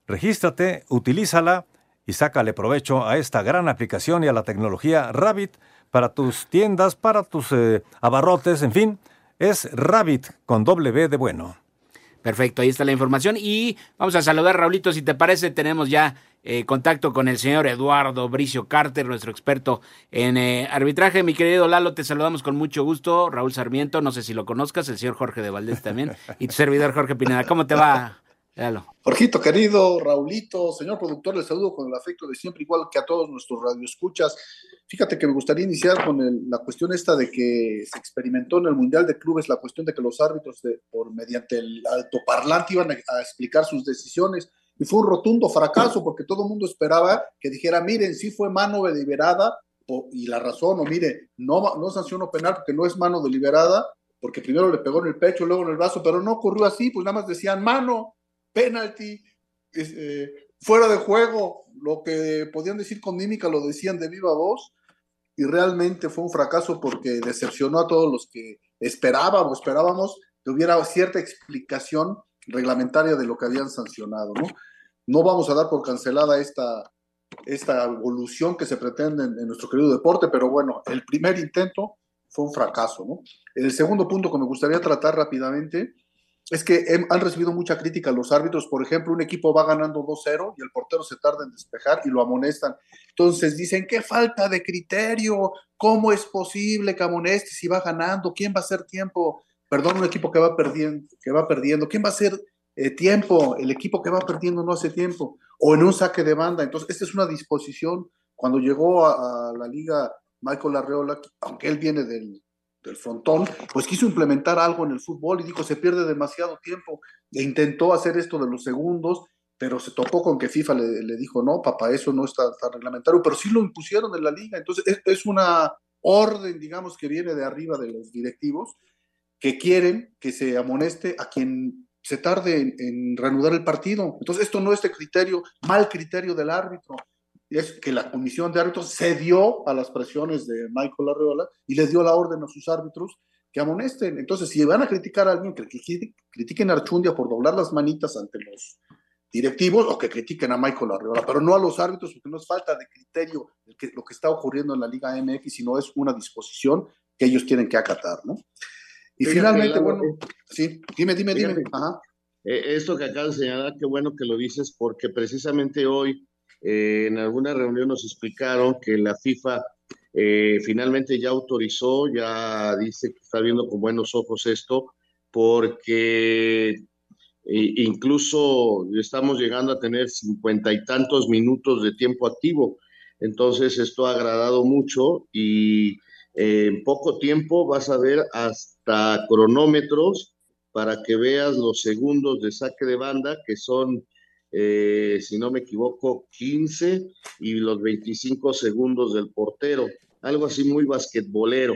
regístrate, utilízala y sácale provecho a esta gran aplicación y a la tecnología Rabbit para tus tiendas, para tus eh, abarrotes, en fin, es Rabbit con doble B de bueno. Perfecto, ahí está la información y vamos a saludar Raulito, si te parece, tenemos ya eh, contacto con el señor Eduardo Bricio Carter, nuestro experto en eh, arbitraje. Mi querido Lalo, te saludamos con mucho gusto. Raúl Sarmiento, no sé si lo conozcas, el señor Jorge de Valdés también, y tu servidor Jorge Pineda. ¿Cómo te va? Jorgito querido, Raulito, señor productor, les saludo con el afecto de siempre, igual que a todos nuestros radioescuchas. Fíjate que me gustaría iniciar con la cuestión esta de que se experimentó en el Mundial de Clubes la cuestión de que los árbitros de, por mediante el altoparlante iban a, a, explicar sus decisiones y fue un rotundo fracaso porque todo el mundo esperaba que dijera, miren, sí fue mano deliberada y la razón, o mire, no, no sanciono penal porque no es mano deliberada, porque primero le pegó en el pecho, luego en el brazo, pero no ocurrió así, pues nada más decían mano penalti, eh, fuera de juego, lo que podían decir con mímica lo decían de viva voz, y realmente fue un fracaso porque decepcionó a todos los que esperábamos, esperábamos que hubiera cierta explicación reglamentaria de lo que habían sancionado, ¿no? No vamos a dar por cancelada esta, esta evolución que se pretende en, en, nuestro querido deporte, pero bueno, el primer intento fue un fracaso, ¿no? El segundo punto que me gustaría tratar rápidamente es que han recibido mucha crítica los árbitros. Por ejemplo, un equipo va ganando 2-0 y el portero se tarda en despejar y lo amonestan. Entonces dicen, qué falta de criterio, ¿cómo es posible que amoneste si va ganando? ¿Quién va a hacer tiempo? perdón, un equipo que va perdiendo, que va perdiendo, ¿quién va a ser eh, tiempo? El equipo que va perdiendo no hace tiempo, o en un saque de banda. Entonces, esta es una disposición. Cuando llegó a, a la liga Michael Arreola, aunque él viene del, del frontón, pues quiso implementar algo en el fútbol y dijo, se pierde demasiado tiempo. E intentó hacer esto de los segundos, pero se topó con que FIFA le, dijo, no, papá, eso no está, está, reglamentario, pero sí lo impusieron en la liga. Entonces, es, una orden, digamos, que viene de arriba de los directivos, que quieren que se amoneste a quien se tarde en, en reanudar el partido. Entonces, esto no es de criterio, mal criterio del árbitro es que la comisión de árbitros cedió a las presiones de Michael Arreola y le dio la orden a sus árbitros que amonesten. Entonces, si van a criticar a alguien, que critiquen a Archundia por doblar las manitas ante los directivos o que critiquen a Michael Arreola, pero no a los árbitros, porque no es falta de criterio que, lo que está ocurriendo en la Liga MX, sino es una disposición que ellos tienen que acatar, ¿no? Y Fíjate, finalmente, bueno, sí, dime, dime, dime. Ajá. Eh, esto que acabas de señalar, qué bueno que lo dices, porque precisamente hoy eh, en alguna reunión nos explicaron que la FIFA eh, finalmente ya autorizó, ya dice que está viendo con buenos ojos esto, porque eh, incluso estamos llegando a tener cincuenta y tantos minutos de tiempo activo. Entonces esto ha agradado mucho y en poco tiempo vas a ver hasta cronómetros para que veas los segundos de saque de banda, que son eh, si no me equivoco, 15 y los 25 segundos del portero, algo así muy basquetbolero.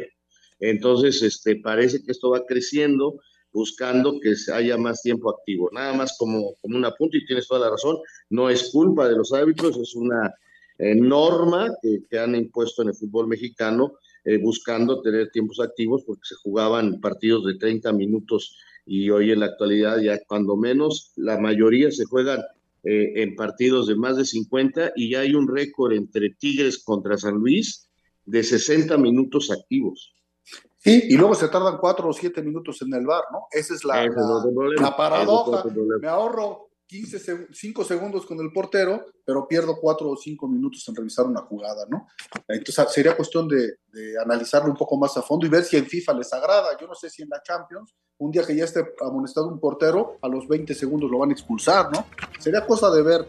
Entonces, este, parece que esto va creciendo, buscando que haya más tiempo activo. Nada más como, como un apunte, y tienes toda la razón, no es culpa de los árbitros, es una eh, norma que, han impuesto en el fútbol mexicano, eh, buscando tener tiempos activos, porque se jugaban partidos de 30 minutos y hoy en la actualidad ya cuando menos la mayoría se juegan eh, en partidos de más de 50 y ya hay un récord entre Tigres contra San Luis de 60 minutos activos. Sí, y luego se tardan cuatro o siete minutos en el bar, ¿no? Esa es la, la, la paradoja. Me ahorro 15, 5 segundos con el portero, pero pierdo 4 o 5 minutos en revisar una jugada, ¿no? Entonces sería cuestión de, de, analizarlo un poco más a fondo y ver si en FIFA les agrada. Yo no sé si en la Champions, un día que ya esté amonestado un portero, a los 20 segundos lo van a expulsar, ¿no? Sería cosa de ver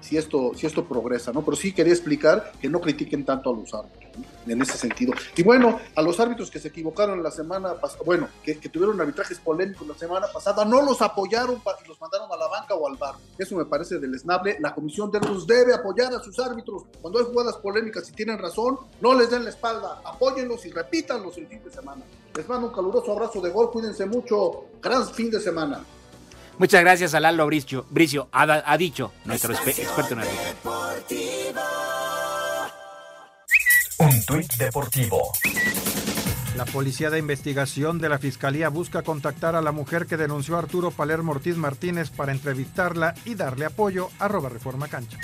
si esto, si esto progresa, ¿no? Pero sí quería explicar que no critiquen tanto a los árbitros, ¿no? en ese sentido. Y bueno, a los árbitros que se equivocaron la semana pasada, bueno, que, tuvieron arbitrajes polémicos la semana pasada, no los apoyaron y los mandaron a la banca o al bar. Eso me parece deleznable. La comisión de árbitros debe apoyar a sus árbitros cuando hay jugadas polémicas y tienen razón, no les den la espalda, apóyenlos y repítanlos el fin de semana. Les mando un caluroso abrazo de gol, cuídense mucho, gran fin de semana. Muchas gracias a Lalo Bricio, Bricio ha, ha, dicho nuestro experto en arbitraje. Un tuit deportivo. La Policía de Investigación de la Fiscalía busca contactar a la mujer que denunció a Arturo Palermo Ortiz Martínez para entrevistarla y darle apoyo a Roba Reforma Cancha.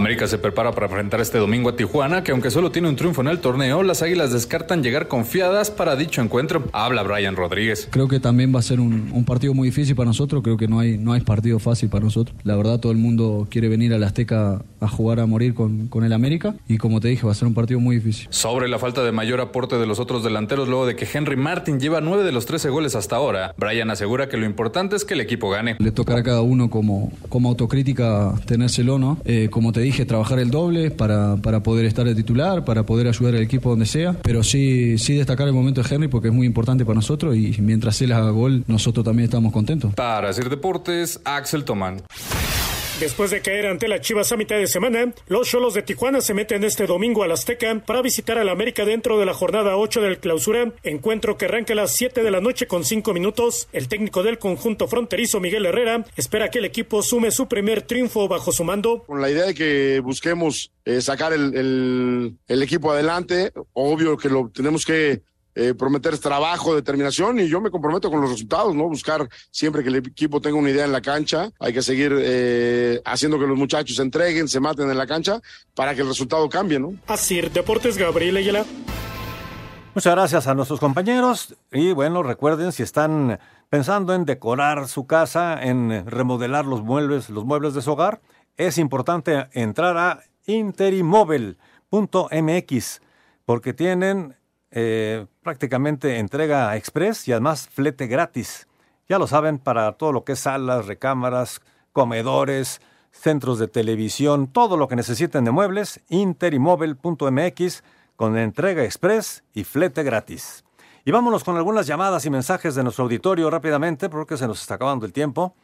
América se prepara para enfrentar este domingo a Tijuana, que aunque solo tiene un triunfo en el torneo, las Águilas descartan llegar confiadas para dicho encuentro. Habla Brian Rodríguez. Creo que también va a ser un, un, partido muy difícil para nosotros, creo que no hay, no hay partido fácil para nosotros. La verdad todo el mundo quiere venir a la Azteca a jugar a morir con, con el América y como te dije va a ser un partido muy difícil. Sobre la falta de mayor aporte de los otros delanteros luego de que Henry Martin lleva nueve de los 13 goles hasta ahora, Brian asegura que lo importante es que el equipo gane. Le tocará a cada uno como, como autocrítica tenérselo, ¿no? Eh, como te dije, trabajar el doble para, para poder estar de titular, para poder ayudar al equipo donde sea, pero sí, sí destacar el momento de Henry porque es muy importante para nosotros y mientras él haga gol, nosotros también estamos contentos. Para hacer deportes, Axel Tomán. Después de caer ante la Chivas a mitad de semana, los Cholos de Tijuana se meten este domingo al Azteca para visitar al América dentro de la jornada 8 del clausura, encuentro que arranca a las 7 de la noche con 5 minutos. El técnico del conjunto fronterizo, Miguel Herrera, espera que el equipo sume su primer triunfo bajo su mando. Con la idea de que busquemos eh, sacar el, el equipo adelante, obvio que lo tenemos que eh, prometer trabajo, determinación y yo me comprometo con los resultados, ¿no? Buscar siempre que el equipo tenga una idea en la cancha, hay que seguir eh, haciendo que los muchachos se entreguen, se maten en la cancha para que el resultado cambie, ¿no? Así, Deportes Gabriel Ayala. Muchas gracias a nuestros compañeros y bueno, recuerden si están pensando en decorar su casa, en remodelar los muebles, los muebles de su hogar, es importante entrar a interimóvel.mx porque tienen eh, prácticamente entrega express y además flete gratis. Ya lo saben, para todo lo que es salas, recámaras, comedores, centros de televisión, todo lo que necesiten de muebles, interimóvel.mx con entrega express y flete gratis. Y vámonos con algunas llamadas y mensajes de nuestro auditorio rápidamente porque se nos está acabando el tiempo.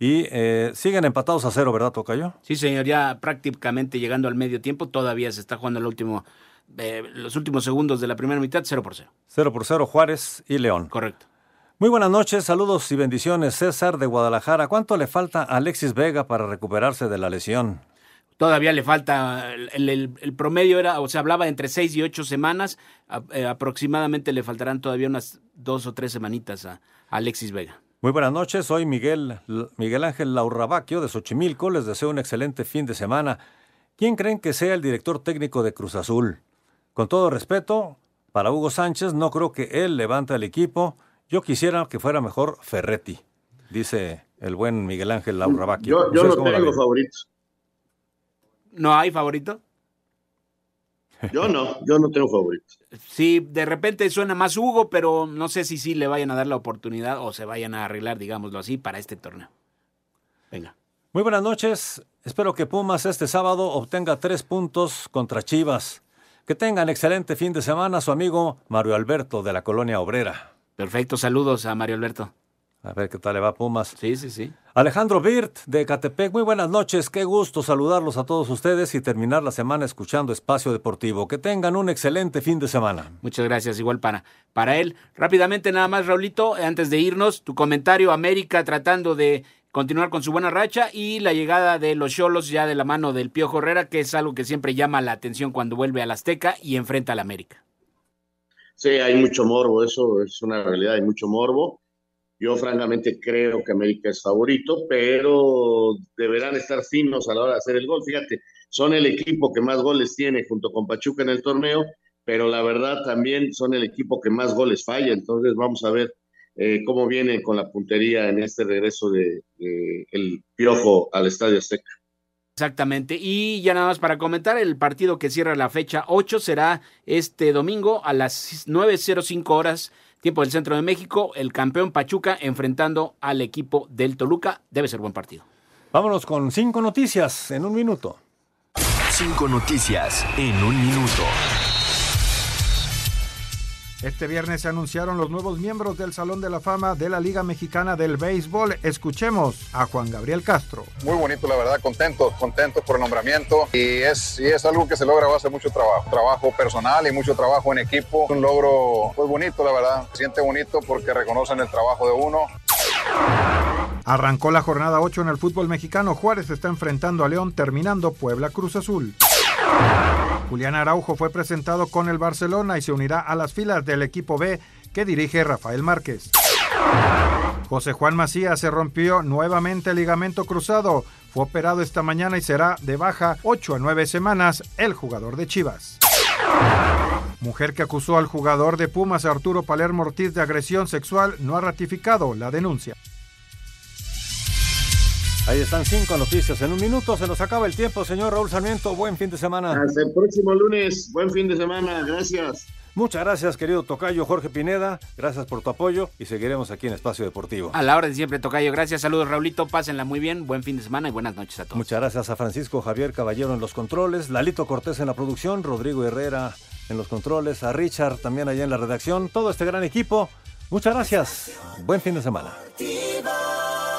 Y eh, siguen empatados a cero, ¿verdad, Tocayo? Sí, señor, ya prácticamente llegando al medio tiempo, todavía se está jugando el último, eh, los últimos segundos de la primera mitad, 0 por 0. 0 por 0, Juárez y León. Correcto. Muy buenas noches, saludos y bendiciones. César de Guadalajara. ¿Cuánto le falta a Alexis Vega para recuperarse de la lesión? Todavía le falta, el, el- el promedio era, o sea, hablaba entre seis y ocho semanas, a- eh, aproximadamente le faltarán todavía unas dos o tres semanitas a, a Alexis Vega. Muy buenas noches, soy Miguel, Miguel Ángel Laurrabaquio de Xochimilco. Les deseo un excelente fin de semana. ¿Quién creen que sea el director técnico de Cruz Azul? Con todo respeto, para Hugo Sánchez, no creo que él levante al equipo. Yo quisiera que fuera mejor Ferretti, dice el buen Miguel Ángel Laurrabaquio. Yo, yo ¿Ustedes no tengo favoritos. ¿No hay favorito? Yo no, yo no tengo favoritos. Sí, de repente suena más Hugo, pero no sé si sí le vayan a dar la oportunidad o se vayan a arreglar, digámoslo así, para este torneo. Venga. Muy buenas noches. Espero que Pumas este sábado obtenga tres puntos contra Chivas. Que tengan excelente fin de semana su amigo Mario Alberto de la Colonia Obrera. Perfecto, saludos a Mario Alberto. A ver qué tal le va Pumas. Sí, sí, sí. Alejandro Birt de Catepec, muy buenas noches. Qué gusto saludarlos a todos ustedes y terminar la semana escuchando Espacio Deportivo. Que tengan un excelente fin de semana. Muchas gracias, igual para, para él. Rápidamente nada más, Raulito, antes de irnos, tu comentario, América tratando de continuar con su buena racha y la llegada de los Cholos ya de la mano del Piojo Herrera, que es algo que siempre llama la atención cuando vuelve al Azteca y enfrenta al América. Sí, hay mucho morbo, eso es una realidad, hay mucho morbo. Yo francamente creo que América es favorito, pero deberán estar finos a la hora de hacer el gol. Fíjate, son el equipo que más goles tiene junto con Pachuca en el torneo, pero la verdad también son el equipo que más goles falla. Entonces vamos a ver eh, cómo viene con la puntería en este regreso de, de el Piojo al Estadio Azteca. Exactamente. Y ya nada más para comentar, el partido que cierra la fecha 8 será este domingo a las 9.05 horas, tiempo del centro de México, el campeón Pachuca enfrentando al equipo del Toluca. Debe ser buen partido. Vámonos con cinco noticias en un minuto. Cinco noticias en un minuto. Este viernes se anunciaron los nuevos miembros del Salón de la Fama de la Liga Mexicana del Béisbol. Escuchemos a Juan Gabriel Castro. Muy bonito, la verdad, contentos, contentos por el nombramiento y es, y es algo que se logra a base de mucho trabajo, trabajo personal y mucho trabajo en equipo. Un logro muy bonito, la verdad, se siente bonito porque reconocen el trabajo de uno. Arrancó la jornada 8 en el fútbol mexicano. Juárez está enfrentando a León terminando Puebla Cruz Azul. Julián Araujo fue presentado con el Barcelona y se unirá a las filas del equipo B que dirige Rafael Márquez. José Juan Macías se rompió nuevamente el ligamento cruzado. Fue operado esta mañana y será de baja 8 a 9 semanas el jugador de Chivas. Mujer que acusó al jugador de Pumas Arturo Palermo Ortiz de agresión sexual no ha ratificado la denuncia. Ahí están cinco noticias en un minuto. Se nos acaba el tiempo, señor Raúl Sarmiento. Buen fin de semana. Hasta el próximo lunes. Buen fin de semana. Gracias. Muchas gracias, querido Tocayo Jorge Pineda. Gracias por tu apoyo y seguiremos aquí en Espacio Deportivo. A la hora de siempre, Tocayo. Gracias, saludos, Raulito. Pásenla muy bien. Buen fin de semana y buenas noches a todos. Muchas gracias a Francisco Javier Caballero en los controles, Lalito Cortés en la producción, Rodrigo Herrera en los controles, a Richard también allá en la redacción, todo este gran equipo. Muchas gracias. Buen fin de semana. Deportivo.